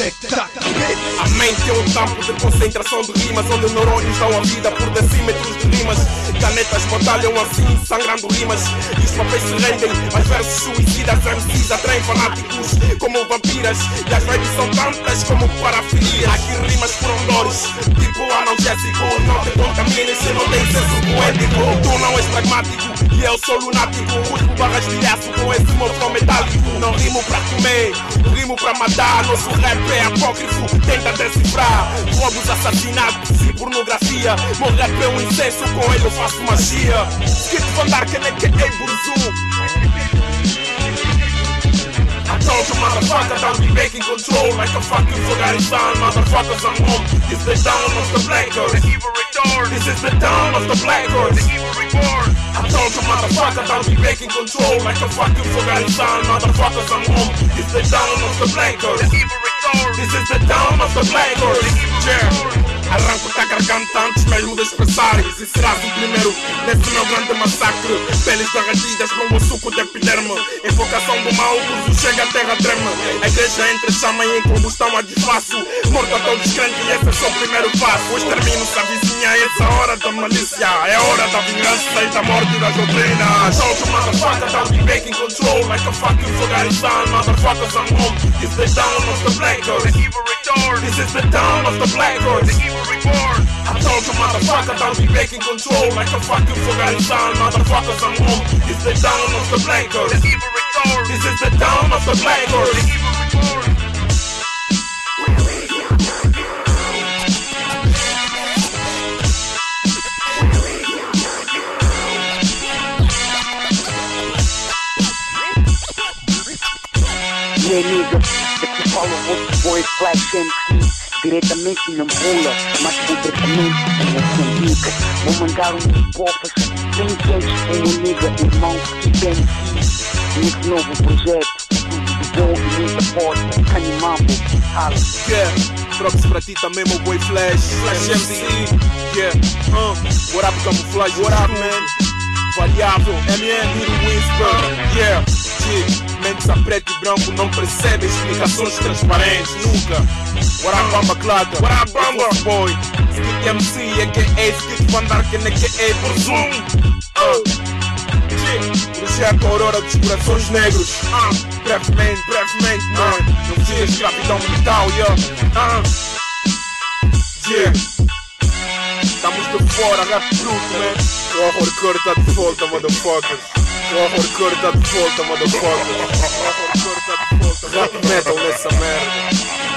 A mente é um campo de concentração de rimas Onde neurônios dão a vida por decímetros de rimas. Canetas batalham assim, sangrando rimas. E os papéis se rendem, mas versos suicidas MCs atraem fanáticos como vampiras. E as vibes são tantas como parafilia Aqui rimas por dores, tipo analgésico Não te contamines se não tem senso poético És pragmático e eu sou lunático Uso barras de aço com esse morfão metálico. Não rimo pra comer, rimo pra matar. Nosso rap é apócrifo, tenta decifrar. Roubos, assassinatos e pornografia. Meu rap é um incenso, com ele eu faço magia. Skit Van Darken é que motherfucker don't making control like a fucking Afghanistan motherfuckers I'm home. It's the dawn of the black earth The evil return This is the dawn of the black earth The evil reborn I told you motherfucker don't be making control like a fucking Afghanistan motherfuckers I'm home. It's the dawn of the black earth The evil return This is the dawn of the black earth The evil return Arranco-te a garganta antes mesmo de expressares E serás o primeiro nesse meu grande massacre. Peles derretidas como o suco de epiderme. Invocação do mal, o chega a terra treme. A igreja entre chama e em combustão a desfaço Morto a todos crentes e esse é só o primeiro passo. O extermínio se avizinha, essa é hora da malícia. É hora da vingança e da morte das doutrinas Told you motherfucker don't be making control Like a fucking Afghanistan Motherfuckers I'm home It's the dawn of the black earth The evil return This is the dawn of the black earth The evil reborn. I told you motherfucker don't be making control like a fucking Afghanistan motherfuckers I'm home. It's the dawn of the black earth. The evil return. This is the dawn of the black earth. The evil return. Yeah, nigga, follow what the boy Flash MC diretamente na Angola, mas concretamente Moçambique. Vou mandar um hipófas bem quentes com o nega irmão que tem nesse novo projeto. Tudo de bom e muita força, animambo, hala. Yeah, drops pra ti também, meu boy Flash, Flash MC. Yeah, uh, what up, camuflagem, what up, man? Variável, MN, Little Whisper, yeah, yeah. Mentes a preto e branco não percebem explicações transparentes, nunca. What up, Bamba Clada? What up, Bamba? Boy, Skit MC, a.k.a. Skit Van Darken, a.k.a. Burzum. Uh. Projeto Aurora dos Corações Negros. Uh. Brevemente, brevemente, man. Não tinha escravidão mental, yeah. Uh. Yeah. I got proof, man. Gewoon voor de kort dat het volgt, motherfuckers. Gewoon voor de kort dat het volgt, motherfuckers. Gewoon voor de kort dat rock metal is man.